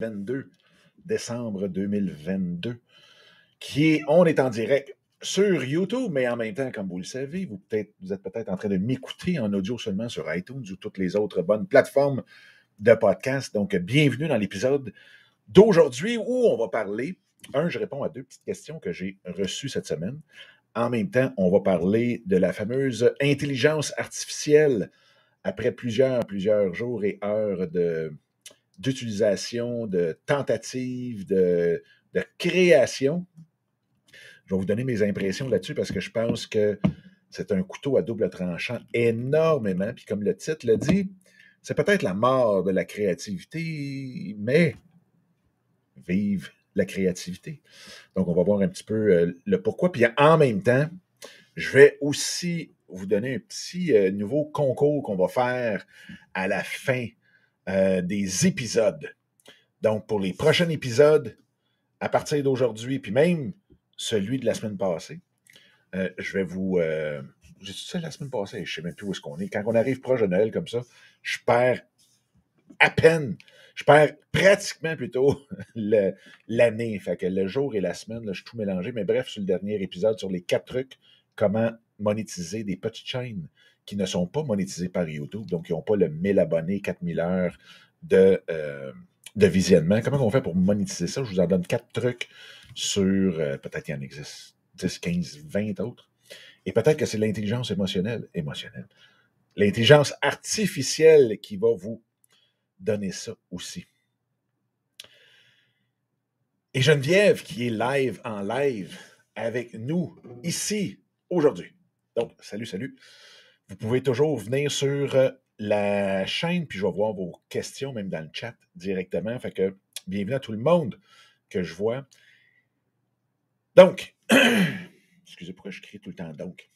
22 décembre 2022, qui est, on est en direct sur YouTube, mais en même temps, comme vous le savez, vous, vous êtes peut-être en train de m'écouter en audio seulement sur iTunes ou toutes les autres bonnes plateformes de podcast. Donc, bienvenue dans l'épisode d'aujourd'hui où on va parler, un, je réponds à deux petites questions que j'ai reçues cette semaine. En même temps, on va parler de la fameuse intelligence artificielle après plusieurs, plusieurs jours et heures de, d'utilisation, de tentatives, de, création. Je vais vous donner mes impressions là-dessus parce que je pense que c'est un couteau à double tranchant énormément. Puis comme le titre le dit, c'est peut-être la mort de la créativité, mais vive la créativité. Donc, on va voir un petit peu euh, le pourquoi. Puis en même temps, je vais aussi vous donner un petit euh, nouveau concours qu'on va faire à la fin euh, des épisodes. Donc, pour les prochains épisodes, à partir d'aujourd'hui, puis même celui de la semaine passée, euh, je vais vous. Euh, J'ai ça la semaine passée, je ne sais même plus où est-ce qu'on est. Quand on arrive proche de Noël comme ça, je perds à peine, je perds pratiquement plutôt l'année. Fait que le jour et la semaine, là, je suis tout mélangé. Mais bref, sur le dernier épisode, sur les quatre trucs, comment monétiser des petites chaînes qui ne sont pas monétisés par YouTube, donc qui n'ont pas le 1000 abonnés, 4000 heures de, euh, de visionnement. Comment on fait pour monétiser ça? Je vous en donne quatre trucs sur, euh, peut-être qu'il y en existe 10, 15, 20 autres. Et peut-être que c'est l'intelligence émotionnelle, émotionnelle, l'intelligence artificielle qui va vous donner ça aussi. Et Geneviève qui est live en live avec nous ici aujourd'hui. Donc, salut, salut. Vous pouvez toujours venir sur euh, la chaîne, puis je vais voir vos questions, même dans le chat directement. Fait que bienvenue à tout le monde que je vois. Donc, excusez pourquoi je crie tout le temps donc?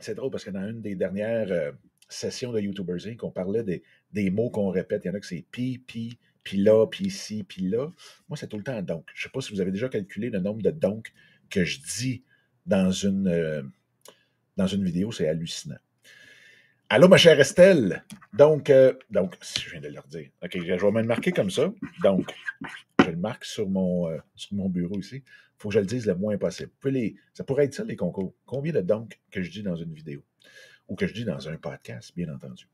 C'est drôle parce que dans une des dernières euh, sessions de YouTubers Inc., on parlait des, des mots qu'on répète. Il y en a que c'est pi, pi, puis là, puis ici, puis là. Moi, c'est tout le temps donc. Je ne sais pas si vous avez déjà calculé le nombre de donc que je dis dans une, euh, dans une vidéo. C'est hallucinant. Allô, ma chère Estelle. Donc, euh, donc, je viens de leur dire. OK, je vais me le marquer comme ça. Donc, je le marque sur mon, euh, bureau ici. Il faut que je le dise le moins possible. Ça pourrait être ça, les concours. Combien de donc que je dis dans une vidéo? Ou que je dis dans un podcast, bien entendu.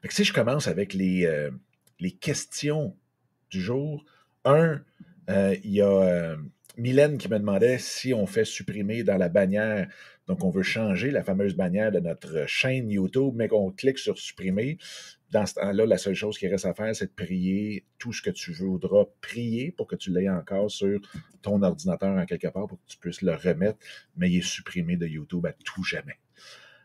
Fait si je commence avec les, euh, les questions du jour, un, il y a Mylène qui me demandait si on fait supprimer dans la bannière, donc on veut changer la fameuse bannière de notre chaîne YouTube, mais qu'on clique sur supprimer. Dans ce temps-là, la seule chose qui reste à faire, c'est de prier tout ce que tu voudras prier pour que tu l'aies encore sur ton ordinateur en quelque part pour que tu puisses le remettre, mais il est supprimé de YouTube à tout jamais.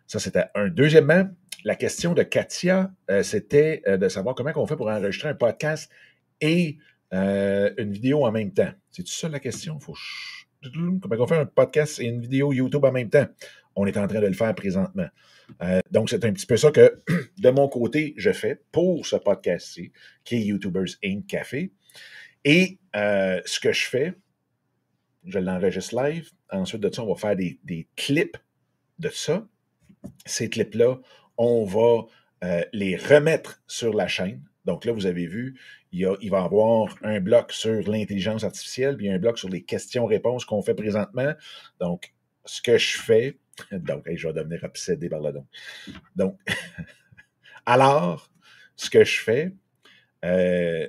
Ça, c'était un. Deuxièmement, la question de Katia, euh, c'était euh, de savoir comment on fait pour enregistrer un podcast et euh, une vidéo en même temps. C'est ça la question? Faut... Comment on fait un podcast et une vidéo YouTube en même temps? On est en train de le faire présentement. Euh, donc, c'est un petit peu ça que, de mon côté, je fais pour ce podcast-ci, qui est YouTubers Inc. Café. Et euh, ce que je fais, je l'enregistre live. Ensuite de ça, on va faire des, clips de ça. Ces clips-là, on va les remettre sur la chaîne. Donc là, vous avez vu, il, va y avoir un bloc sur l'intelligence artificielle, puis un bloc sur les questions-réponses qu'on fait présentement. Donc, ce que je fais, donc, je vais devenir obsédé par le don. Donc, alors, ce que je fais, euh,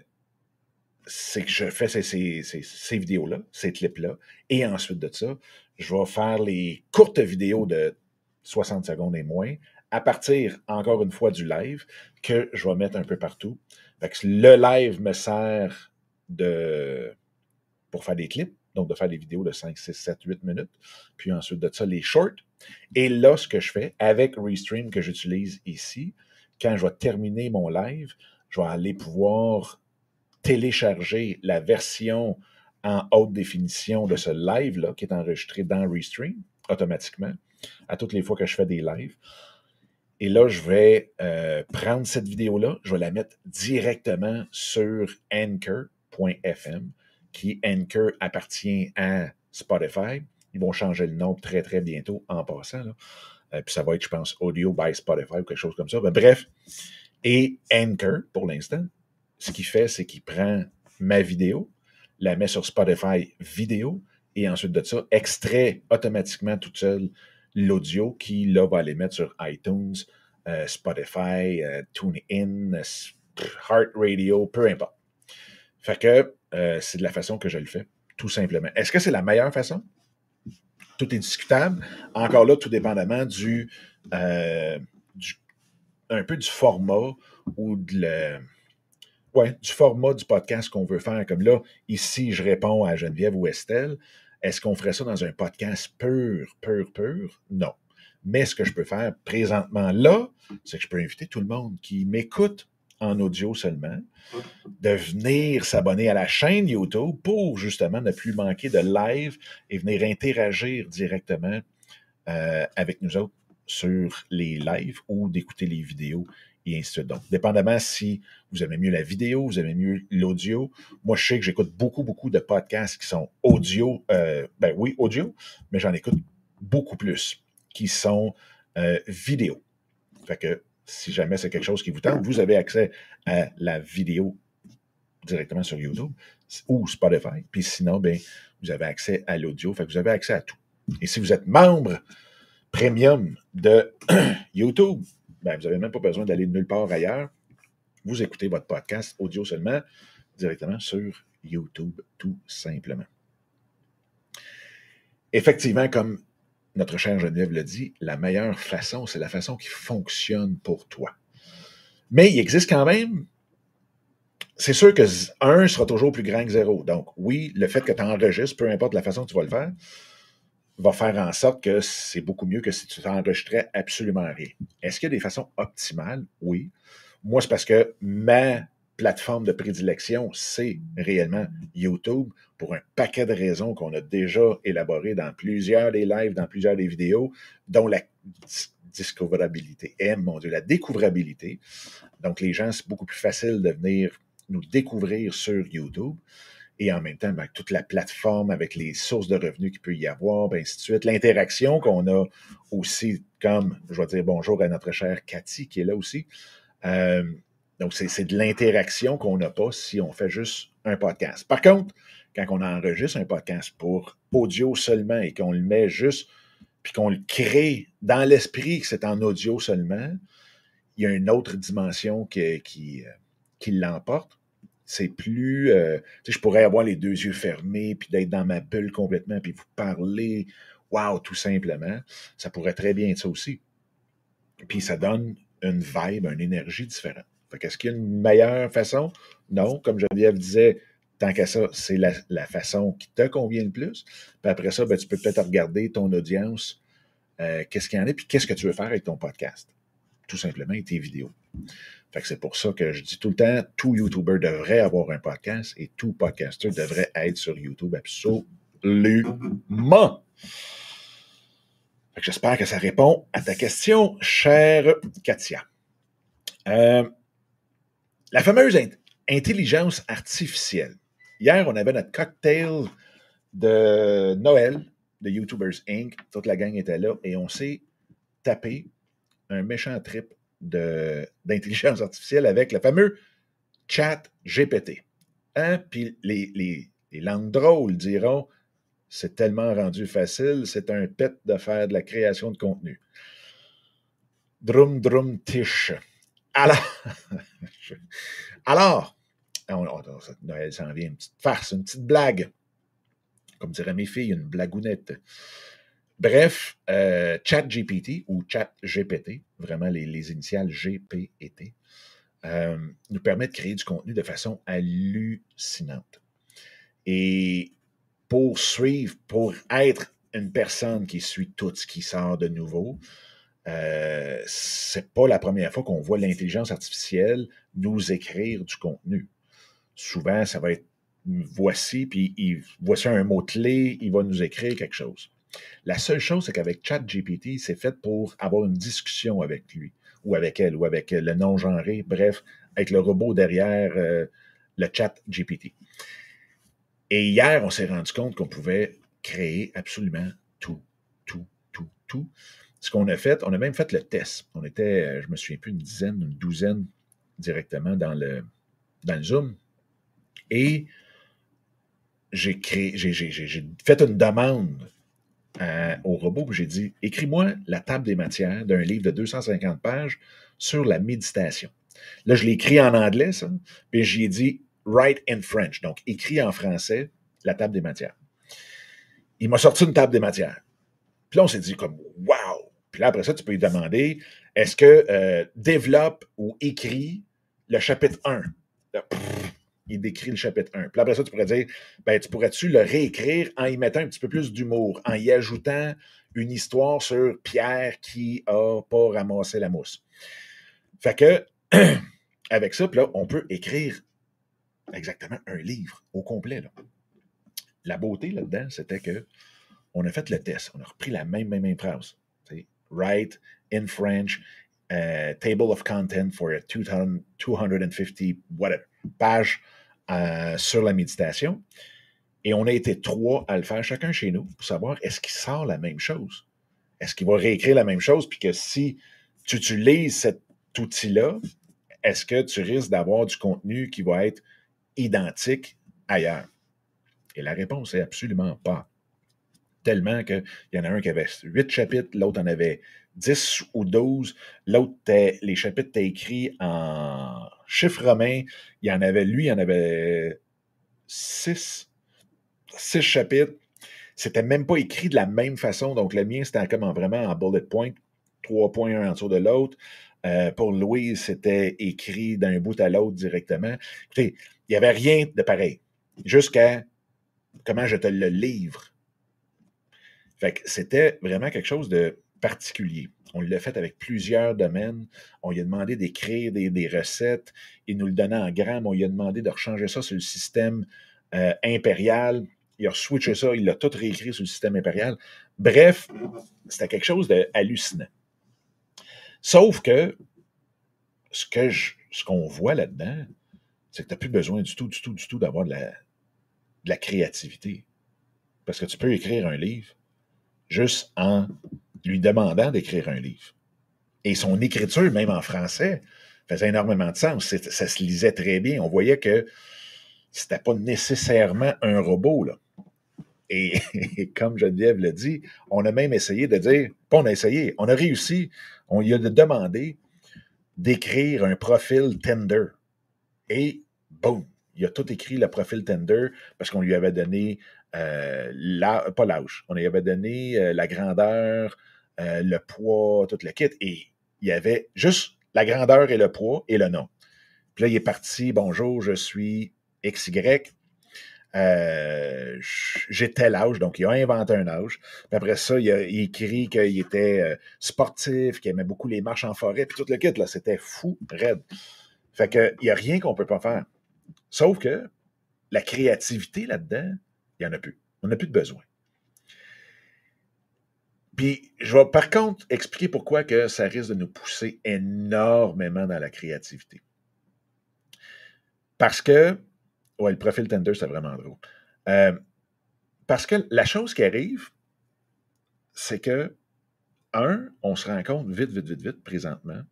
c'est que je fais ces, ces vidéos-là, ces clips-là, et ensuite de ça, je vais faire les courtes vidéos de 60 secondes et moins à partir, encore une fois, du live que je vais mettre un peu partout. le live me sert de, pour faire des clips, donc de faire des vidéos de 5, 6, 7, 8 minutes. Puis ensuite de ça, les shorts. Et là, ce que je fais avec Restream que j'utilise ici, quand je vais terminer mon live, je vais aller pouvoir télécharger la version en haute définition de ce live-là qui est enregistré dans Restream automatiquement à toutes les fois que je fais des lives. Et là, je vais euh, prendre cette vidéo-là, je vais la mettre directement sur Anchor.fm, qui Anchor appartient à Spotify. Ils vont changer le nom très, très bientôt en passant. Euh, puis ça va être, je pense, Audio by Spotify ou quelque chose comme ça. bref, et Anchor, pour l'instant, ce qu'il fait, c'est qu'il prend ma vidéo, la met sur Spotify vidéo, et ensuite de ça, extrait automatiquement toute seule l'audio qui, là, va aller mettre sur iTunes, euh, Spotify, euh, TuneIn, Heart Radio, peu importe. Fait que euh, c'est de la façon que je le fais, tout simplement. Est-ce que c'est la meilleure façon? Tout est discutable. Encore là, tout dépendamment du, du un peu du format ou de ouais, du format du podcast qu'on veut faire. Comme là, ici, je réponds à Geneviève ou Estelle. Est-ce qu'on ferait ça dans un podcast pur, pur, pur? Non. Mais ce que je peux faire présentement là, c'est que je peux inviter tout le monde qui m'écoute en audio seulement, de venir s'abonner à la chaîne YouTube pour justement ne plus manquer de live et venir interagir directement euh, avec nous autres sur les lives ou d'écouter les vidéos et ainsi de suite. Donc, dépendamment si vous aimez mieux la vidéo, vous aimez mieux l'audio. Moi, je sais que j'écoute beaucoup, beaucoup de podcasts qui sont audio, euh, ben oui, audio, mais j'en écoute beaucoup plus qui sont euh, vidéo. Fait que si jamais c'est quelque chose qui vous tente, vous avez accès à la vidéo directement sur YouTube ou Spotify. Puis sinon, ben, vous avez accès à l'audio. Fait que vous avez accès à tout. Et si vous êtes membre premium de YouTube, ben, vous n'avez même pas besoin d'aller nulle part ailleurs. Vous écoutez votre podcast audio seulement directement sur YouTube, tout simplement. Effectivement, comme notre cher Geneviève le dit, la meilleure façon, c'est la façon qui fonctionne pour toi. Mais il existe quand même, c'est sûr que 1 sera toujours plus grand que 0. Donc oui, le fait que tu enregistres, peu importe la façon que tu vas le faire, va faire en sorte que c'est beaucoup mieux que si tu t'enregistrais absolument rien. Est-ce qu'il y a des façons optimales? Oui. Moi, c'est parce que ma plateforme de prédilection, c'est réellement YouTube pour un paquet de raisons qu'on a déjà élaborées dans plusieurs des lives, dans plusieurs des vidéos, dont la discouvrabilité. M, mon Dieu, la découvrabilité. Donc, les gens, c'est beaucoup plus facile de venir nous découvrir sur YouTube et en même temps, ben, toute la plateforme avec les sources de revenus qu'il peut y avoir, ben, ainsi de suite. L'interaction qu'on a aussi, comme je vais dire bonjour à notre chère Cathy qui est là aussi. Euh, donc, c'est de l'interaction qu'on n'a pas si on fait juste un podcast. Par contre, quand on enregistre un podcast pour audio seulement et qu'on le met juste, puis qu'on le crée dans l'esprit que c'est en audio seulement, il y a une autre dimension qui, qui, euh, qui l'emporte c'est plus. Euh, je pourrais avoir les deux yeux fermés, puis d'être dans ma bulle complètement, puis vous parler. Waouh, tout simplement. Ça pourrait très bien être ça aussi. Puis ça donne une vibe, une énergie différente. Fait qu'est-ce qu'il y a une meilleure façon? Non, comme Geneviève disait, tant qu'à ça, c'est la, façon qui te convient le plus. Puis après ça, ben, tu peux peut-être regarder ton audience, euh, qu'est-ce qu'il y en a, puis qu'est-ce que tu veux faire avec ton podcast? Tout simplement, et tes vidéos c'est pour ça que je dis tout le temps, tout YouTuber devrait avoir un podcast et tout podcaster devrait être sur YouTube absolument. j'espère que ça répond à ta question, chère Katia. Euh, la fameuse intelligence artificielle. Hier, on avait notre cocktail de Noël de YouTubers Inc. Toute la gang était là et on s'est tapé un méchant trip d'intelligence artificielle avec le fameux chat GPT. Hein? Puis les, les, langues drôles diront c'est tellement rendu facile, c'est un pet de faire de la création de contenu. Drum, drum, tiche. Alors, alors Noël s'en vient, une petite farce, une petite blague. Comme diraient mes filles, une blagounette. Bref, euh, ChatGPT ou ChatGPT, vraiment les, initiales G, P et T, euh, nous permet de créer du contenu de façon hallucinante. Et pour suivre, pour être une personne qui suit tout ce qui sort de nouveau, euh, c'est pas la première fois qu'on voit l'intelligence artificielle nous écrire du contenu. Souvent, ça va être voici, puis il, voici un mot-clé, il va nous écrire quelque chose. La seule chose, c'est qu'avec ChatGPT, c'est fait pour avoir une discussion avec lui, ou avec elle, ou avec le non-genré, bref, avec le robot derrière euh, le ChatGPT. Et hier, on s'est rendu compte qu'on pouvait créer absolument tout, tout, tout, tout. Ce qu'on a fait, on a même fait le test. On était, euh, je me souviens plus, une dizaine, une douzaine directement dans le, dans le Zoom. Et j'ai j'ai, fait une demande au robot, j'ai dit écris-moi la table des matières d'un livre de 250 pages sur la méditation. Là, je l'ai écrit en anglais, ça, puis j'ai dit write in French, donc écrit en français la table des matières. Il m'a sorti une table des matières. Puis là, on s'est dit comme wow! Puis là, après ça, tu peux lui demander est-ce que euh, développe ou écrit le chapitre 1? Il décrit le chapitre 1. Puis après ça, tu pourrais dire, ben, tu pourrais-tu le réécrire en y mettant un petit peu plus d'humour, en y ajoutant une histoire sur Pierre qui a pas ramassé la mousse? Fait que, avec ça, on peut écrire exactement un livre au complet. La beauté là-dedans, c'était que on a fait le test. On a repris la même, même, même phrase. Write in French, table of content for a 250, whatever page euh, sur la méditation. Et on a été trois à le faire chacun chez nous pour savoir est-ce qu'il sort la même chose? Est-ce qu'il va réécrire la même chose? Puis que si tu utilises cet outil-là, est-ce que tu risques d'avoir du contenu qui va être identique ailleurs? Et la réponse est absolument pas. Tellement qu'il y en a un qui avait huit chapitres, l'autre en avait 10 ou 12. L'autre, les chapitres étaient écrits en chiffre romain. Il y en avait, lui, il y en avait 6. 6 chapitres. C'était même pas écrit de la même façon. Donc, le mien, c'était comme vraiment en bullet point, trois points un en dessous de l'autre. Euh, pour Louise, c'était écrit d'un bout à l'autre directement. Écoutez, il n'y avait rien de pareil. Jusqu'à comment je te le livre. Fait que c'était vraiment quelque chose de On l'a fait avec plusieurs domaines. On lui a demandé d'écrire des, recettes. Il nous le donnait en grammes. On lui a demandé de rechanger ça sur le système euh, impérial. Il a switché ça. Il l'a tout réécrit sur le système impérial. Bref, c'était quelque chose d'hallucinant. Sauf que ce que ce qu'on voit là-dedans, c'est que tu n'as plus besoin du tout, du tout, du tout d'avoir de la créativité. Parce que tu peux écrire un livre juste en lui demandant d'écrire un livre. Et son écriture, même en français, faisait énormément de sens. Ça se lisait très bien. On voyait que c'était pas nécessairement un robot. Là. Et, comme Geneviève l'a dit, on a même essayé de dire, pas on a essayé, on a réussi, on lui a demandé d'écrire un profil Tender. Et boum, il a tout écrit le profil Tender parce qu'on lui avait donné, euh, la, pas l'âge, on lui avait donné euh, la grandeur, euh, le poids, tout le kit. Et il y avait juste la grandeur et le poids et le nom. Puis là, il est parti, bonjour, je suis XY. Euh, j'ai tel âge, donc il a inventé un âge. Puis après ça, il a écrit qu'il était euh, sportif, qu'il aimait beaucoup les marches en forêt, puis tout le kit, là, c'était fou, raide. Fait qu'il n'y a rien qu'on ne peut pas faire. Sauf que la créativité là-dedans, il n'y en a plus. On n'a plus de besoin. Puis, je vais par contre expliquer pourquoi que ça risque de nous pousser énormément dans la créativité. Parce que, ouais, le profil Tender, c'est vraiment drôle. Euh, parce que la chose qui arrive, c'est que, un, on se rend compte vite, vite, vite, vite, présentement,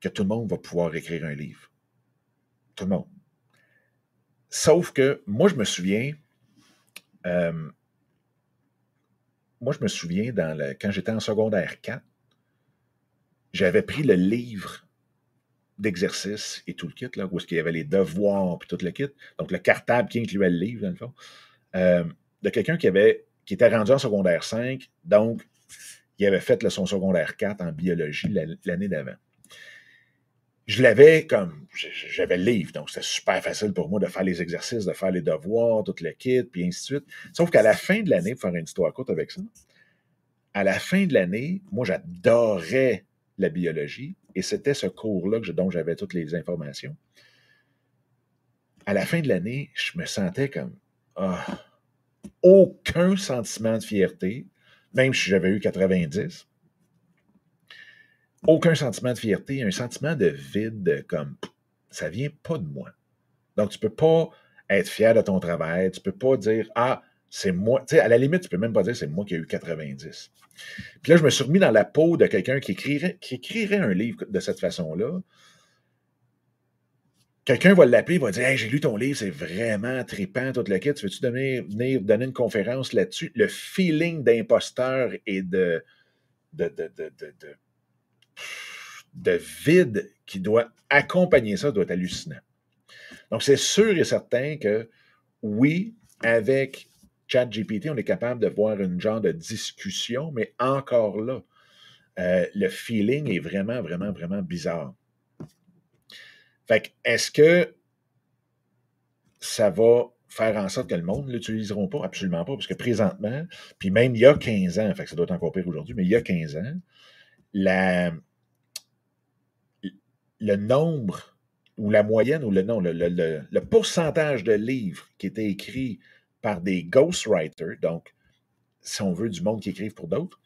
que tout le monde va pouvoir écrire un livre. Tout le monde. Sauf que, moi, je me souviens, euh, moi, je me souviens, quand j'étais en secondaire 4, j'avais pris le livre d'exercice et tout le kit, là, où est-ce qu'il y avait les devoirs et tout le kit. Donc, le cartable qui incluait le livre, dans le fond, euh, de quelqu'un qui avait qui était rendu en secondaire 5, donc il avait fait son secondaire 4 en biologie l'année d'avant je l'avais comme, j'avais le livre, donc c'était super facile pour moi de faire les exercices, de faire les devoirs, tout le kit, puis ainsi de suite. Sauf qu'à la fin de l'année, pour faire une histoire courte avec ça, à la fin de l'année, moi, j'adorais la biologie et c'était ce cours-là dont j'avais toutes les informations. À la fin de l'année, je me sentais comme ah, aucun sentiment de fierté, même si j'avais eu 90 aucun sentiment de fierté, un sentiment de vide, comme ça vient pas de moi. Donc, tu peux pas être fier de ton travail, tu peux pas dire Ah, c'est moi. Tu sais, à la limite, tu peux même pas dire c'est moi qui ai eu 90. Puis là, je me suis remis dans la peau de quelqu'un qui écrirait, qui écrirait un livre de cette façon-là. quelqu'un va l'appeler, va dire Hey, j'ai lu ton livre, c'est vraiment trippant, tout le kit. Tu veux-tu venir donner une conférence là-dessus? Le feeling d'imposteur et de, de, de, de, de, vide qui doit accompagner ça doit être hallucinant. Donc, c'est sûr et certain que oui, avec ChatGPT, on est capable de voir une genre de discussion, mais encore là, euh, le feeling est vraiment, vraiment, vraiment bizarre. Fait que, est-ce que ça va faire en sorte que le monde ne l'utiliseront pas? Absolument pas, parce que présentement, puis même il y a 15 ans, fait que ça doit être encore pire aujourd'hui, mais il y a 15 ans, la, le nombre ou la moyenne ou le non, le, le, pourcentage de livres qui étaient écrits par des ghostwriters, donc si on veut du monde qui écrive pour d'autres,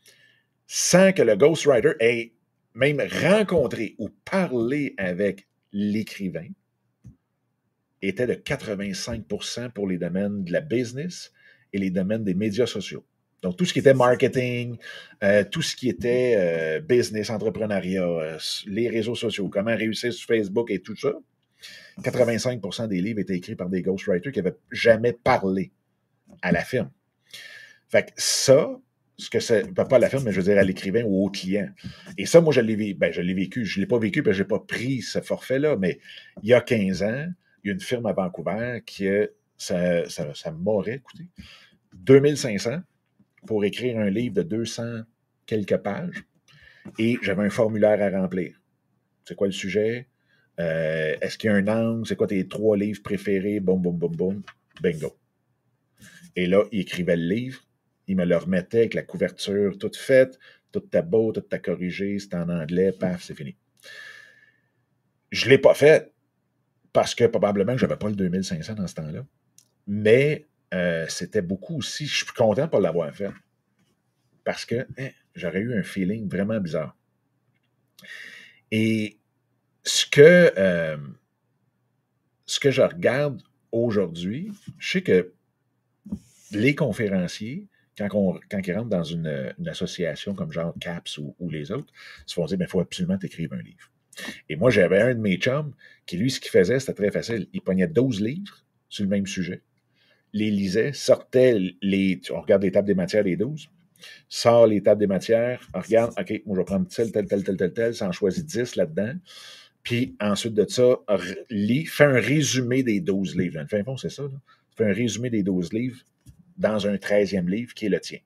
sans que le ghostwriter ait même rencontré ou parlé avec l'écrivain, était de 85% pour les domaines de la business et les domaines des médias sociaux. Donc, tout ce qui était marketing, euh, tout ce qui était euh, business, entrepreneuriat, euh, les réseaux sociaux, comment réussir sur Facebook et tout ça, 85% des livres étaient écrits par des ghostwriters qui n'avaient jamais parlé à la firme. Fait que ça, ce que c'est, pas à la firme, mais je veux dire à l'écrivain ou au client. Et ça, moi, je l'ai, vécu. Ben, je l'ai vécu. Je ne l'ai pas vécu parce que je n'ai pas pris ce forfait-là, mais il y a 15 ans, il y a une firme à Vancouver qui, ça, ça, ça m'aurait coûté 2500 pour écrire un livre de 200 quelques pages et j'avais un formulaire à remplir. C'est quoi le sujet? Euh, est-ce qu'il y a un angle? C'est quoi tes trois livres préférés? Boum, boum, boum, boum. Bingo. Et là, il écrivait le livre, il me le remettait avec la couverture toute faite, tout ta beau, tout ta corrigé, c'est en anglais, paf, c'est fini. Je ne l'ai pas fait parce que probablement que je n'avais pas le 2500 dans ce temps-là. Mais euh, c'était beaucoup aussi. Je suis content de l'avoir fait. Parce que hein, j'aurais eu un feeling vraiment bizarre. Et ce que, euh, ce que je regarde aujourd'hui, je sais que les conférenciers, quand, quand ils rentrent dans une, association comme genre CAPS ou, les autres, se font dire il faut absolument t'écrire un livre. Et moi, j'avais un de mes chums qui, lui, ce qu'il faisait, c'était très facile. Il pognait 12 livres sur le même sujet les lisait, sortait les. On regarde les tables des matières des 12, sort les tables des matières, regarde, OK, moi je vais prendre tel, tel, tel, tel, tel, tel, ça en choisit 10 là-dedans. Puis ensuite de ça, lit, fait un résumé des 12 livres. Dans fin fond, c'est ça. Fait un résumé des 12 livres dans un 13e livre qui est le tien.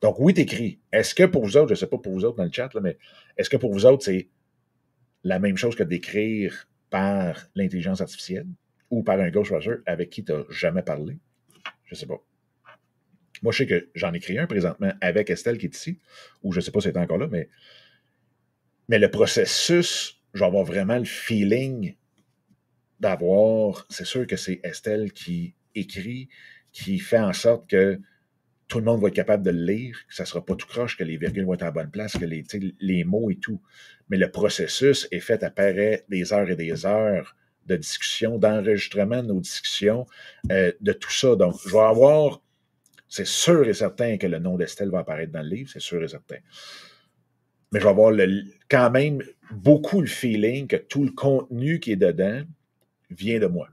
Donc, oui, t'écris. Est-ce que pour vous autres, je ne sais pas pour vous autres dans le chat, là, mais est-ce que pour vous autres, c'est la même chose que d'écrire par l'intelligence artificielle ou par un ghostwriter avec qui tu n'as jamais parlé? Je ne sais pas. Moi, je sais que j'en ai un présentement avec Estelle qui est ici, ou je ne sais pas si elle est encore là, mais, mais le processus, je vais avoir vraiment le feeling d'avoir. C'est sûr que c'est Estelle qui écrit, qui fait en sorte que tout le monde va être capable de le lire, que ça ne sera pas tout croche, que les virgules vont être à bonne place, que les, mots et tout. Mais le processus est fait à des heures et des heures de discussion, d'enregistrement de nos discussions, euh, de tout ça. Donc, je vais avoir, c'est sûr et certain que le nom d'Estelle va apparaître dans le livre, c'est sûr et certain. Mais je vais avoir quand même beaucoup le feeling que tout le contenu qui est dedans vient de moi.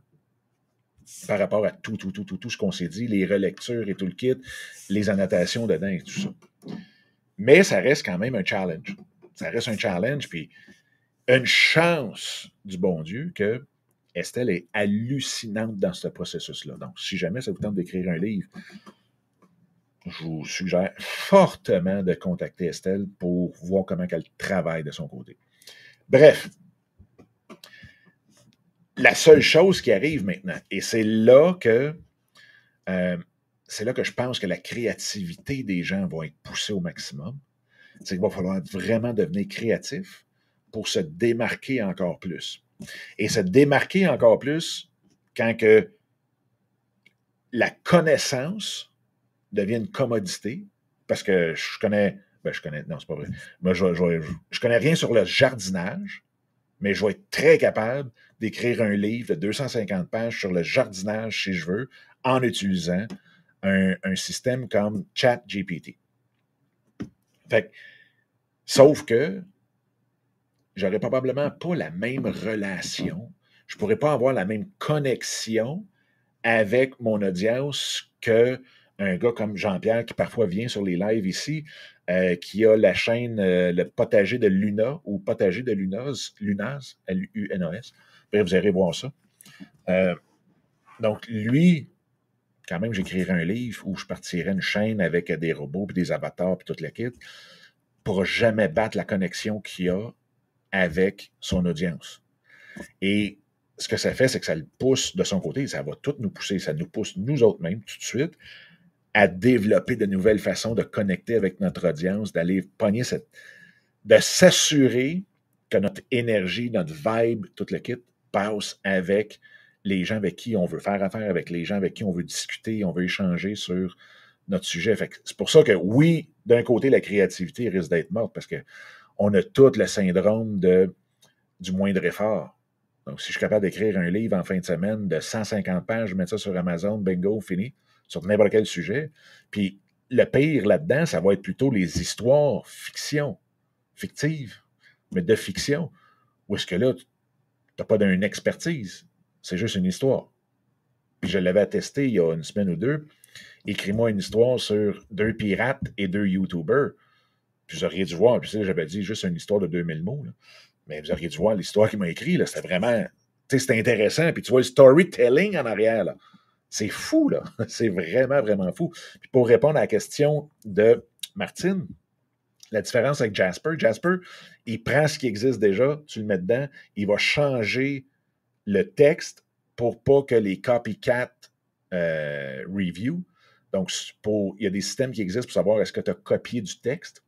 Par rapport à tout, tout, tout, tout, tout ce qu'on s'est dit, les relectures et tout le kit, les annotations dedans et tout ça. Mais ça reste quand même un challenge. Ça reste un challenge, puis une chance du bon Dieu que Estelle est hallucinante dans ce processus-là. Donc, si jamais ça vous tente d'écrire un livre, je vous suggère fortement de contacter Estelle pour voir comment elle travaille de son côté. Bref, la seule chose qui arrive maintenant, et c'est là que euh, c'est là que je pense que la créativité des gens va être poussée au maximum, c'est qu'il va falloir vraiment devenir créatif pour se démarquer encore plus et se démarquer encore plus quand que la connaissance devient une commodité, parce que je connais, ben je connais, non, c'est pas vrai, je, je, connais rien sur le jardinage, mais je vais être très capable d'écrire un livre de 250 pages sur le jardinage, si je veux, en utilisant un, un système comme ChatGPT. Fait sauf que j'aurais probablement pas la même relation, je pourrais pas avoir la même connexion avec mon audience que un gars comme Jean-Pierre qui parfois vient sur les lives ici, euh, qui a la chaîne euh, Le Potager de Luna ou Potager de Lunas, Lunas, L-U-N-A-S. Vous irez voir ça. Euh, donc, lui, quand même, j'écrirais un livre où je partirais une chaîne avec des robots, puis des avatars, puis toute la kit, pour jamais battre la connexion qu'il a avec son audience. Et ce que ça fait, c'est que ça le pousse de son côté, ça va tout nous pousser, ça nous pousse nous autres mêmes tout de suite à développer de nouvelles façons de connecter avec notre audience, d'aller pogner cette. de s'assurer que notre énergie, notre vibe, tout le kit passe avec les gens avec qui on veut faire affaire, avec les gens avec qui on veut discuter, on veut échanger sur notre sujet. C'est pour ça que oui, d'un côté, la créativité risque d'être morte parce qu'on a tout le syndrome de, du moindre effort. Donc, si je suis capable d'écrire un livre en fin de semaine de 150 pages, je mets ça sur Amazon, bingo, fini sur n'importe quel sujet. Puis le pire là-dedans, ça va être plutôt les histoires fiction, fictives, mais de fiction. Où est-ce que là, tu n'as pas d'une expertise, c'est juste une histoire. Puis je l'avais attesté il y a une semaine ou deux. Écris-moi une histoire sur deux pirates et deux YouTubers. Vous auriez dû voir, puis j'avais dit juste une histoire de 2000 mots. Mais vous auriez dû voir l'histoire qu'il m'a écrit. C'était vraiment, tu sais, c'était intéressant. Puis tu vois le storytelling en arrière. Là. C'est fou, là. C'est vraiment, vraiment fou. Puis pour répondre à la question de Martine, la différence avec Jasper, Jasper, il prend ce qui existe déjà, tu le mets dedans, il va changer le texte pour pas que les copycat euh, review. Donc, pour, il y a des systèmes qui existent pour savoir est-ce que tu as copié du texte.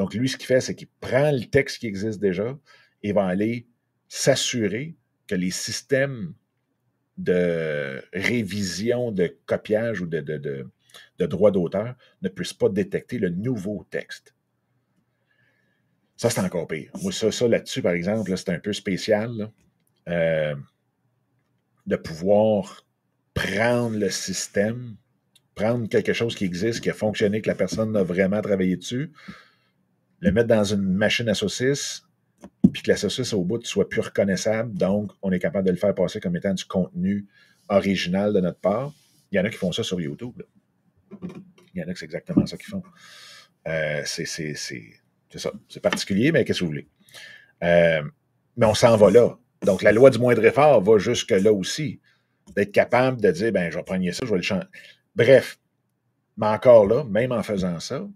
Donc, lui, ce qu'il fait, c'est qu'il prend le texte qui existe déjà et va aller s'assurer que les systèmes de révision, de copiage ou de, droit d'auteur ne puisse pas détecter le nouveau texte. Ça, c'est encore pire. Moi, ça, ça là-dessus, par exemple, c'est un peu spécial euh, de pouvoir prendre le système, prendre quelque chose qui existe, qui a fonctionné, que la personne a vraiment travaillé dessus, le mettre dans une machine à saucisses, puis que la saucisse au bout soit plus reconnaissable. Donc, on est capable de le faire passer comme étant du contenu original de notre part. Il y en a qui font ça sur YouTube. Il y en a qui c'est exactement ça qu'ils font. Euh, c'est ça. C'est particulier, mais qu'est-ce que vous voulez? Euh, mais on s'en va là. Donc, la loi du moindre effort va jusque là aussi. D'être capable de dire, ben, je vais prendre ça, je vais le changer. Bref, mais encore là, même en faisant ça,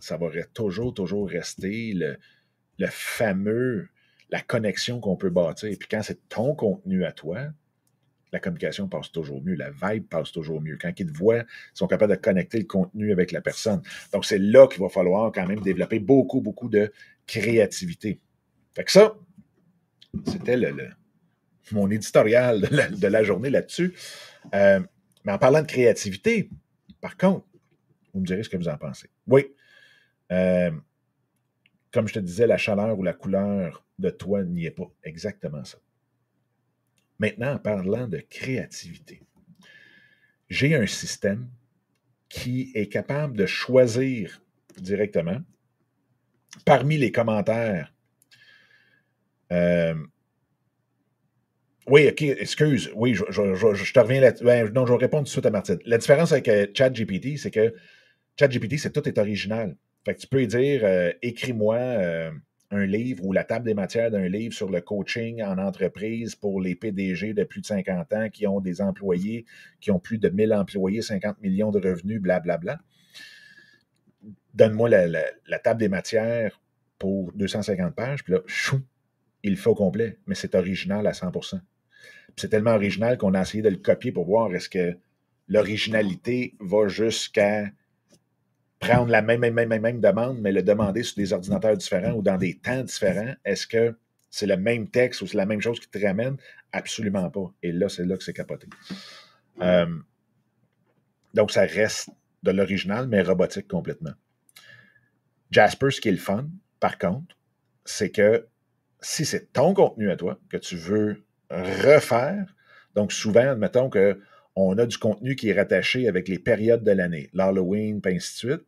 ça va toujours, toujours rester le, fameux, la connexion qu'on peut bâtir. Et puis quand c'est ton contenu à toi, la communication passe toujours mieux, la vibe passe toujours mieux. Quand ils te voient, ils sont capables de connecter le contenu avec la personne. Donc, c'est là qu'il va falloir quand même développer beaucoup, beaucoup de créativité. Fait que ça, c'était le, mon éditorial de la, journée là-dessus. Euh, mais en parlant de créativité, par contre, vous me direz ce que vous en pensez. Oui. Euh, comme je te disais, la chaleur ou la couleur de toi n'y est pas. Exactement ça. Maintenant, en parlant de créativité, j'ai un système qui est capable de choisir directement parmi les commentaires. Euh, oui, OK, excuse. Oui, je, te reviens là. Ben, non, je vais répondre tout de suite à Martine. La différence avec euh, ChatGPT, c'est que ChatGPT, c'est tout est original. Fait que tu peux dire euh, écris-moi euh, un livre ou la table des matières d'un livre sur le coaching en entreprise pour les PDG de plus de 50 ans qui ont des employés, qui ont plus de 1000 employés, 50 millions de revenus, blablabla. Donne-moi la, table des matières pour 250 pages, puis là, chou, il le fait au complet, mais c'est original à 100 C'est tellement original qu'on a essayé de le copier pour voir est-ce que l'originalité va jusqu'à prendre la même, même, même, même demande, mais le demander sur des ordinateurs différents ou dans des temps différents, est-ce que c'est le même texte ou c'est la même chose qui te ramène? Absolument pas. Et là, c'est là que c'est capoté. Euh, donc, ça reste de l'original, mais robotique complètement. Jasper, ce qui est le fun, par contre, c'est que si c'est ton contenu à toi que tu veux refaire, donc souvent, admettons qu'on a du contenu qui est rattaché avec les périodes de l'année, l'Halloween, puis ainsi de suite,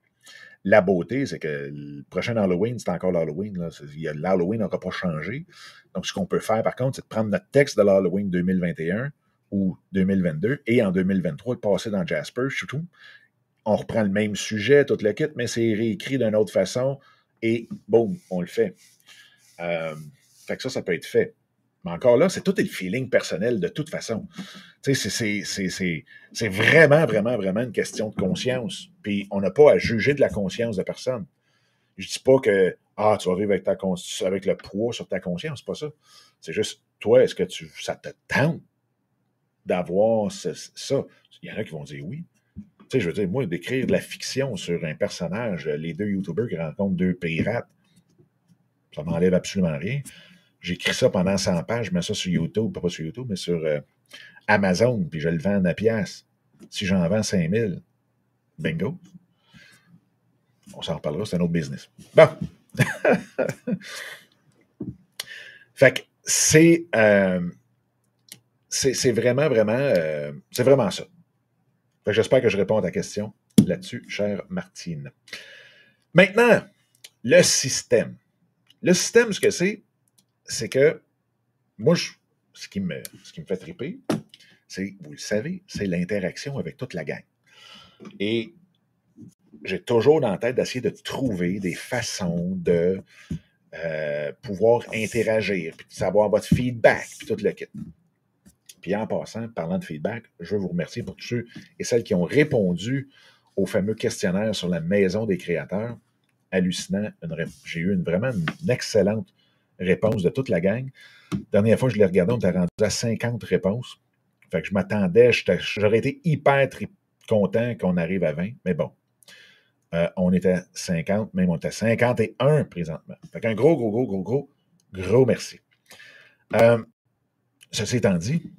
la beauté, c'est que le prochain Halloween, c'est encore l'Halloween. L'Halloween n'aura pas changé. Donc, ce qu'on peut faire, par contre, c'est de prendre notre texte de l'Halloween 2021 ou 2022 et en 2023, le passer dans Jasper, surtout. On reprend le même sujet, toute le kit, mais c'est réécrit d'une autre façon et boum, on le fait. Euh, fait que ça, ça peut être fait. Mais encore là, c'est tout le feeling personnel de toute façon. C'est vraiment, vraiment, vraiment une question de conscience. Puis on n'a pas à juger de la conscience de personne. Je dis pas que ah, tu vas vivre avec, ta avec le poids sur ta conscience, c'est pas ça. C'est juste, toi, est-ce que tu, ça te tente d'avoir ça? Il y en a qui vont dire oui. Tu sais, je veux dire, moi, d'écrire de la fiction sur un personnage, les deux YouTubers qui rencontrent deux pirates, ça m'enlève absolument rien. J'écris ça pendant 100 pages, je mets ça sur YouTube, pas sur YouTube, mais sur euh, Amazon, puis je le vends à pièce. Si j'en vends 5000, bingo. On s'en reparlera, c'est un autre business. Bon. fait que c'est, euh, c'est, vraiment, vraiment, euh, c'est vraiment ça. Fait que j'espère que je réponds à ta question là-dessus, chère Martine. Maintenant, le système. Le système, ce que c'est, c'est que moi, ce, qui me, ce qui me fait triper, c'est, vous le savez, c'est l'interaction avec toute la gang. Et j'ai toujours dans la tête d'essayer de trouver des façons de euh, pouvoir interagir, puis de savoir votre feedback, puis tout le kit. Puis en passant, parlant de feedback, je veux vous remercier pour tous ceux et celles qui ont répondu au fameux questionnaire sur la maison des créateurs. Hallucinant. J'ai eu une, vraiment une excellente réponses de toute la gang. Dernière fois je l'ai regardé, on était rendu à 50 réponses. Fait que je m'attendais, j'aurais été hyper content qu'on arrive à 20, mais bon. Euh, on était à 50, même on était à 51 présentement. Fait qu'un gros, gros, gros, gros, gros, gros merci. Euh, ceci étant dit,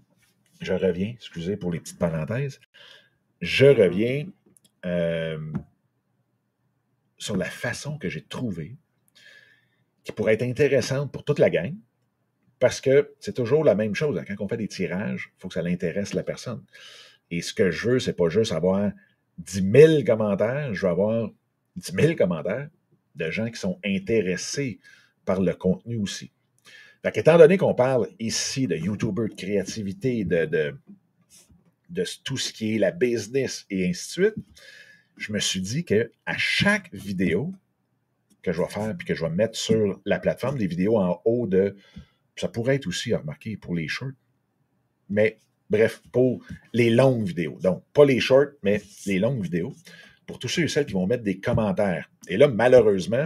je reviens, excusez pour les petites parenthèses, je reviens euh, sur la façon que j'ai trouvé qui pourrait être intéressante pour toute la gang, parce que c'est toujours la même chose. Quand on fait des tirages, il faut que ça l'intéresse la personne. Et ce que je veux, c'est pas juste avoir 10 000 commentaires, je veux avoir 10 000 commentaires de gens qui sont intéressés par le contenu aussi. Fait étant donné qu'on parle ici de YouTuber, de créativité, de, de, de, tout ce qui est la business et ainsi de suite, je me suis dit qu'à chaque vidéo, que je vais faire puis que je vais mettre sur la plateforme des vidéos en haut de. Ça pourrait être aussi remarqué pour les shorts. Mais bref, pour les longues vidéos. Donc, pas les shorts, mais les longues vidéos. Pour tous ceux et celles qui vont mettre des commentaires. Et là, malheureusement,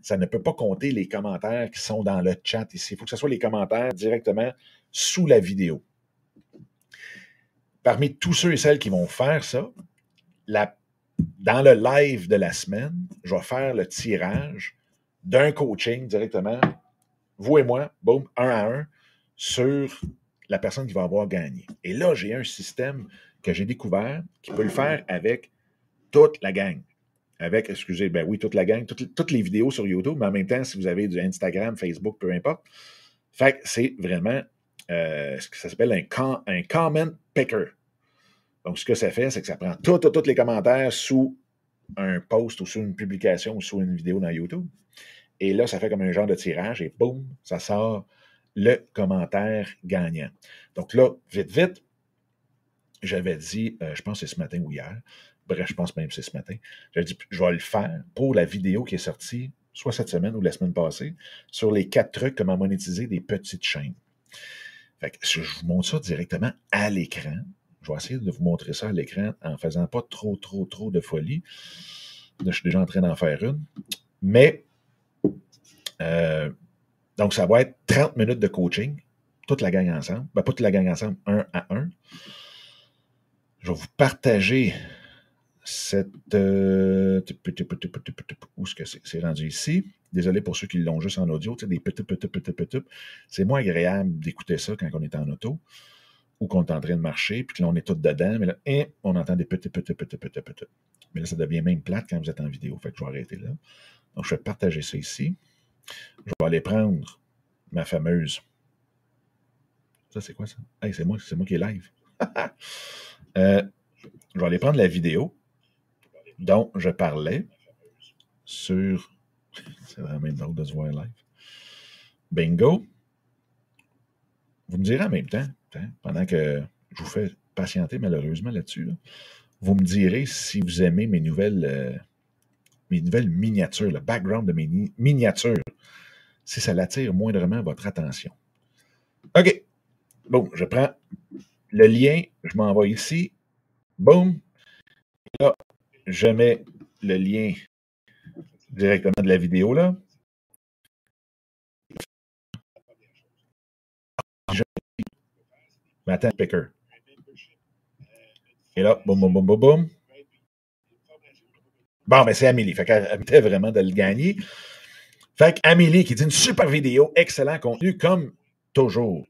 ça ne peut pas compter les commentaires qui sont dans le chat ici. Il faut que ce soit les commentaires directement sous la vidéo. Parmi tous ceux et celles qui vont faire ça, la dans le live de la semaine, je vais faire le tirage d'un coaching directement, vous et moi, boum, un à un, sur la personne qui va avoir gagné. Et là, j'ai un système que j'ai découvert qui peut le faire avec toute la gang. Avec, excusez, ben oui, toute la gang, toutes, les vidéos sur YouTube, mais en même temps, si vous avez du Instagram, Facebook, peu importe. Fait que c'est vraiment euh, ce que ça s'appelle un, un comment picker. Donc, ce que ça fait, c'est que ça prend tous les commentaires sous un post ou sous une publication ou sous une vidéo dans YouTube. Et là, ça fait comme un genre de tirage et boum, ça sort le commentaire gagnant. Donc là, vite, vite, j'avais dit, euh, je pense que c'est ce matin ou hier, bref, je pense même que c'est ce matin, j'avais dit, je vais le faire pour la vidéo qui est sortie, soit cette semaine ou la semaine passée, sur les quatre trucs comment monétiser des petites chaînes. Fait que je vous montre ça directement à l'écran. Je vais essayer de vous montrer ça à l'écran en faisant pas trop, trop, trop de folie. Là, je suis déjà en train d'en faire une. Mais, euh, donc, ça va être 30 minutes de coaching, toute la gang ensemble. Ben, pas toute la gang ensemble, un à un. Je vais vous partager cette. Euh, où est-ce que c'est? C'est rendu ici. Désolé pour ceux qui l'ont juste en audio, tu des petits, petits, petits, petits. C'est moins agréable d'écouter ça quand on est en auto ou qu'on est en train de marcher, puis que là, on est tous dedans, mais là, hein, on entend des petits, petits, petits, petits, petits. Mais là, ça devient même plate quand vous êtes en vidéo. Fait que je vais arrêter là. Donc, je vais partager ça ici. Je vais aller prendre ma fameuse. Ça, c'est quoi ça? Hey, c'est moi, c'est moi qui est live. euh, je vais aller prendre la vidéo dont je parlais. sur. C'est vraiment drôle de se voir live. Bingo. Vous me direz en même temps, hein, pendant que je vous fais patienter malheureusement là-dessus, vous me direz si vous aimez mes nouvelles, euh, mes nouvelles miniatures, le background de mes miniatures, si ça l'attire moindrement votre attention. OK. Bon, je prends le lien, je m'envoie ici. Boum. Là, je mets le lien directement de la vidéo là. Attends, picker. Et là, boum, boum, boum, boum, boum. Bon, mais c'est Amélie. Fait qu'elle était vraiment de le gagner. Fait qu'Amélie qui dit une super vidéo, excellent contenu, comme toujours.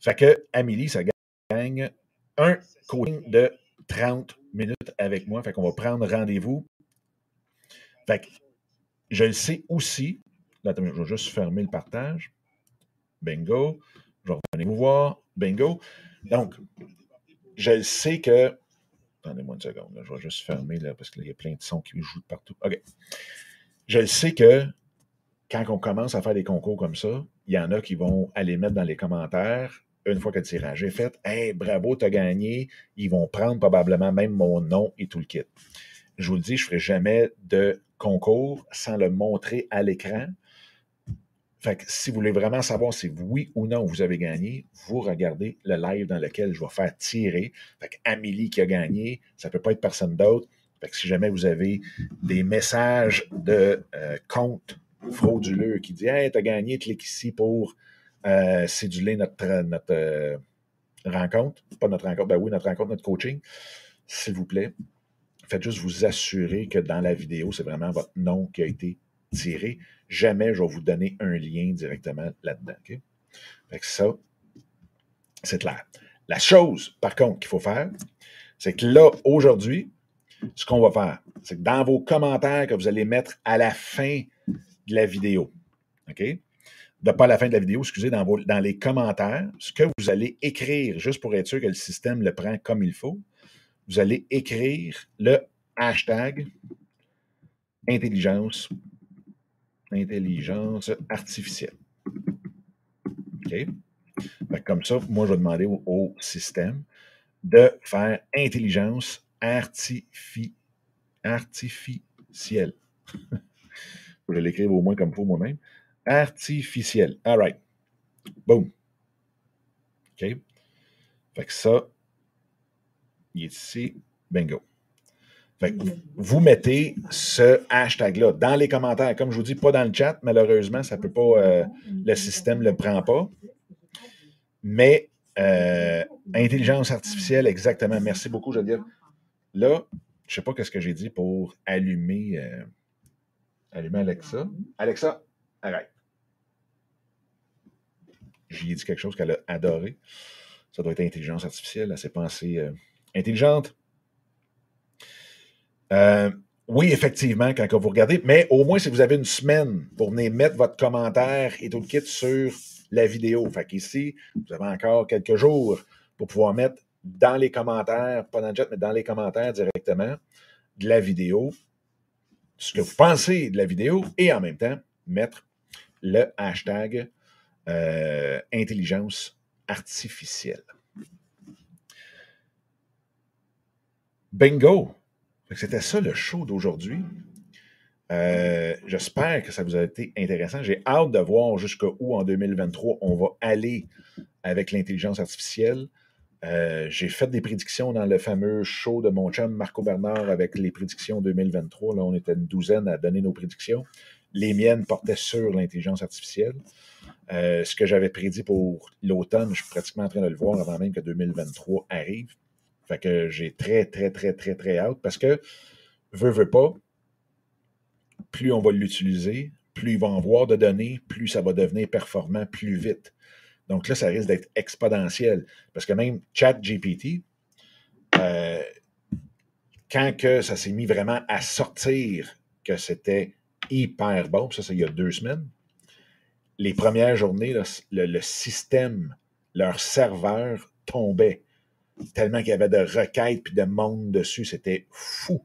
Fait que Amélie, ça gagne un coaching de 30 minutes avec moi. Fait qu'on va prendre rendez-vous. Fait que je le sais aussi. Attends, je vais juste fermer le partage. Bingo. Je vais revenir vous voir. Bingo. Donc, je sais que. Attendez-moi une seconde. je vais juste fermer là, parce qu'il y a plein de sons qui jouent partout. OK. Je sais que quand on commence à faire des concours comme ça, il y en a qui vont aller mettre dans les commentaires, une fois que le tirage est fait, Hey, bravo, tu as gagné. Ils vont prendre probablement même mon nom et tout le kit. Je vous le dis, je ne ferai jamais de concours sans le montrer à l'écran fait que si vous voulez vraiment savoir si oui ou non vous avez gagné, vous regardez le live dans lequel je vais faire tirer. Fait que Amélie qui a gagné, ça ne peut pas être personne d'autre. Fait que si jamais vous avez des messages de euh, compte frauduleux qui dit Hey, t'as gagné, clique ici pour euh, céduler notre, notre euh, rencontre. Pas notre rencontre, ben oui, notre rencontre, notre coaching. S'il vous plaît, faites juste vous assurer que dans la vidéo, c'est vraiment votre nom qui a été tiré jamais je vais vous donner un lien directement là-dedans. Fait que ça, c'est clair. La chose, par contre, qu'il faut faire, c'est que là, aujourd'hui, ce qu'on va faire, c'est que dans vos commentaires que vous allez mettre à la fin de la vidéo, OK? De pas à la fin de la vidéo, excusez, dans, dans les commentaires, ce que vous allez écrire, juste pour être sûr que le système le prend comme il faut, vous allez écrire le hashtag intelligence intelligence artificielle. OK? comme ça, moi, je vais demander au, système de faire intelligence artificielle. je vais l'écrire au moins comme il faut moi-même. Artificielle. All right. Boom. OK? Fait que ça, il est ici. Bingo vous mettez ce hashtag-là dans les commentaires. Comme je vous dis, pas dans le chat, malheureusement, ça peut pas, euh, le système ne le prend pas. Mais euh, intelligence artificielle, exactement. Merci beaucoup, je veux dire. Là, je sais pas ce que j'ai dit pour allumer, euh, allumer Alexa. Alexa, arrête. J'y ai dit quelque chose qu'elle a adoré. Ça doit être intelligence artificielle. Elle s'est pensée intelligente. Euh, oui, effectivement, quand vous regardez, mais au moins si vous avez une semaine pour venir mettre votre commentaire et tout le kit sur la vidéo. Fait qu'ici, vous avez encore quelques jours pour pouvoir mettre dans les commentaires, pas dans le chat, mais dans les commentaires directement de la vidéo, ce que vous pensez de la vidéo et en même temps mettre le hashtag euh, intelligence artificielle. Bingo! C'était ça le show d'aujourd'hui. Euh, j'espère que ça vous a été intéressant. J'ai hâte de voir jusqu'où en 2023 on va aller avec l'intelligence artificielle. Euh, j'ai fait des prédictions dans le fameux show de mon chum Marco Bernard avec les prédictions 2023. Là, on était une douzaine à donner nos prédictions. Les miennes portaient sur l'intelligence artificielle. Euh, ce que j'avais prédit pour l'automne, je suis pratiquement en train de le voir avant même que 2023 arrive. Fait que j'ai très, très, très, très, très hâte parce que, veut, veut pas, plus on va l'utiliser, plus il va en voir de données, plus ça va devenir performant plus vite. Donc là, ça risque d'être exponentiel. Parce que même ChatGPT, euh, quand que ça s'est mis vraiment à sortir que c'était hyper bon, ça c'est il y a deux semaines, les premières journées, le système, leur serveur tombait tellement qu'il y avait de requêtes puis de monde dessus. C'était fou.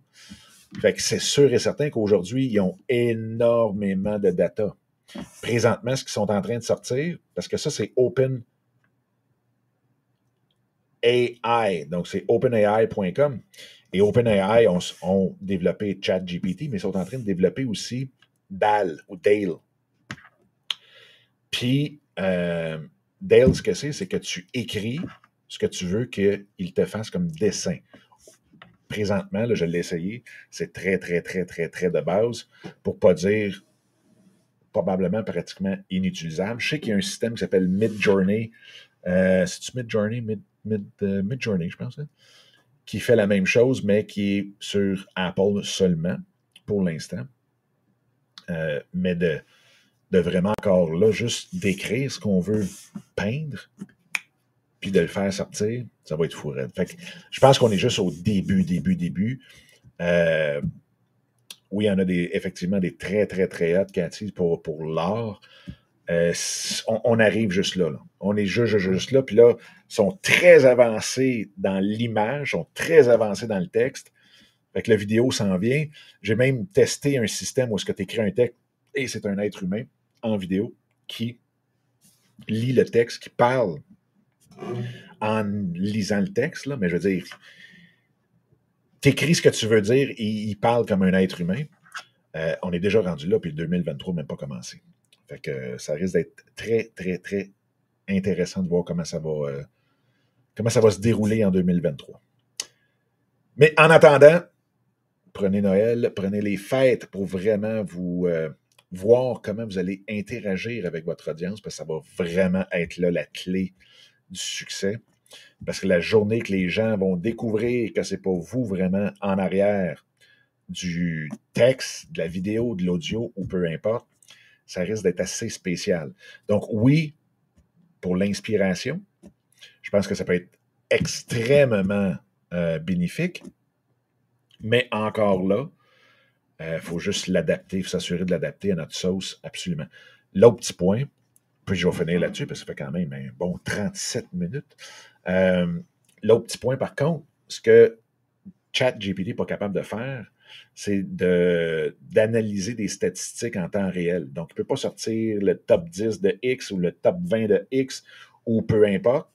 Fait que c'est sûr et certain qu'aujourd'hui, ils ont énormément de data. Présentement, ce qu'ils sont en train de sortir, parce que ça, c'est Open AI. Donc, c'est openai.com. Et OpenAI ont, ont développé ChatGPT, mais ils sont en train de développer aussi DAL ou Dale. Puis, euh, Dale, ce que c'est, c'est que tu écris ce que tu veux qu'il te fasse comme dessin. Présentement, là, je l'ai essayé, c'est très, très, très, très, très de base, pour pas dire probablement pratiquement inutilisable. Je sais qu'il y a un système qui s'appelle Midjourney. Euh, C'est-tu Midjourney? Mid, Mid, euh, Midjourney, je pense. Hein? Qui fait la même chose, mais qui est sur Apple seulement, pour l'instant. Euh, mais de, de vraiment encore là, juste d'écrire ce qu'on veut peindre, puis de le faire sortir, ça va être fou. Fait je pense qu'on est juste au début, début, début. Euh, oui, il y en a des, effectivement des très, très, très hautes qui pour, pour l'art. Euh, on, arrive juste là, là. On est juste, juste là. Puis là, sont très avancés dans l'image, sont très avancés dans le texte. Fait que la vidéo s'en vient. J'ai même testé un système où est-ce que tu écris un texte et c'est un être humain en vidéo qui lit le texte, qui parle en lisant le texte, mais je veux dire, tu écris ce que tu veux dire il parle comme un être humain. Euh, on est déjà rendu là, puis le 2023 n'a même pas commencé. Fait que ça risque d'être très, très, très intéressant de voir comment ça va, euh, comment ça va se dérouler en 2023. Mais en attendant, prenez Noël, prenez les fêtes pour vraiment vous euh, voir comment vous allez interagir avec votre audience, parce que ça va vraiment être là la clé du succès. Parce que la journée que les gens vont découvrir que c'est pas vous vraiment en arrière du texte, de la vidéo, de l'audio ou peu importe, ça risque d'être assez spécial. Donc oui, pour l'inspiration, je pense que ça peut être extrêmement euh, bénéfique, mais encore là, il euh, faut juste l'adapter, s'assurer de l'adapter à notre sauce, absolument. L'autre petit point, puis je vais finir là-dessus parce que ça fait quand même un bon 37 minutes. Euh, L'autre petit point, par contre, ce que ChatGPT n'est pas capable de faire, c'est d'analyser des statistiques en temps réel. Donc, il ne peut pas sortir le top 10 de X ou le top 20 de X ou peu importe.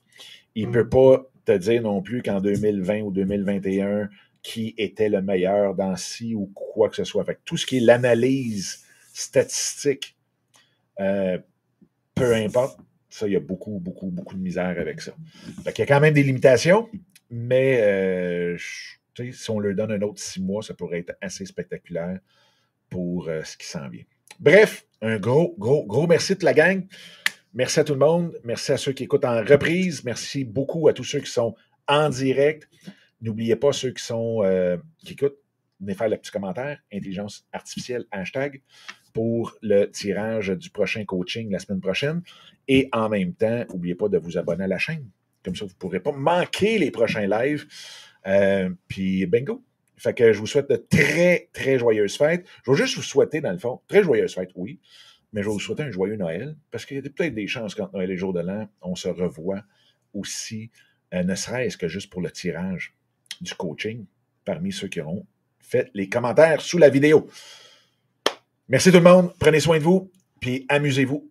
Il ne peut pas te dire non plus qu'en 2020 ou 2021, qui était le meilleur dans ci ou quoi que ce soit. Fait tout ce qui est l'analyse statistique, euh, peu importe, ça, il y a beaucoup, beaucoup, beaucoup de misère avec ça. Fait il y a quand même des limitations, mais euh, si on leur donne un autre six mois, ça pourrait être assez spectaculaire pour euh, ce qui s'en vient. Bref, un gros, gros, gros merci de la gang. Merci à tout le monde. Merci à ceux qui écoutent en reprise. Merci beaucoup à tous ceux qui sont en direct. N'oubliez pas ceux qui sont euh, qui écoutent, venez faire le petit commentaire, intelligence artificielle, hashtag, pour le tirage du prochain coaching la semaine prochaine. Et en même temps, n'oubliez pas de vous abonner à la chaîne. Comme ça, vous ne pourrez pas manquer les prochains lives. Euh, puis bingo. Fait que je vous souhaite de très, très joyeuses fêtes. Je veux juste vous souhaiter, dans le fond, très joyeuses fêtes, oui, mais je vais vous souhaiter un joyeux Noël, parce qu'il y a peut-être des chances quand Noël est jour de l'an, on se revoit aussi, euh, ne serait-ce que juste pour le tirage du coaching parmi ceux qui auront fait les commentaires sous la vidéo. Merci tout le monde, prenez soin de vous, puis amusez-vous.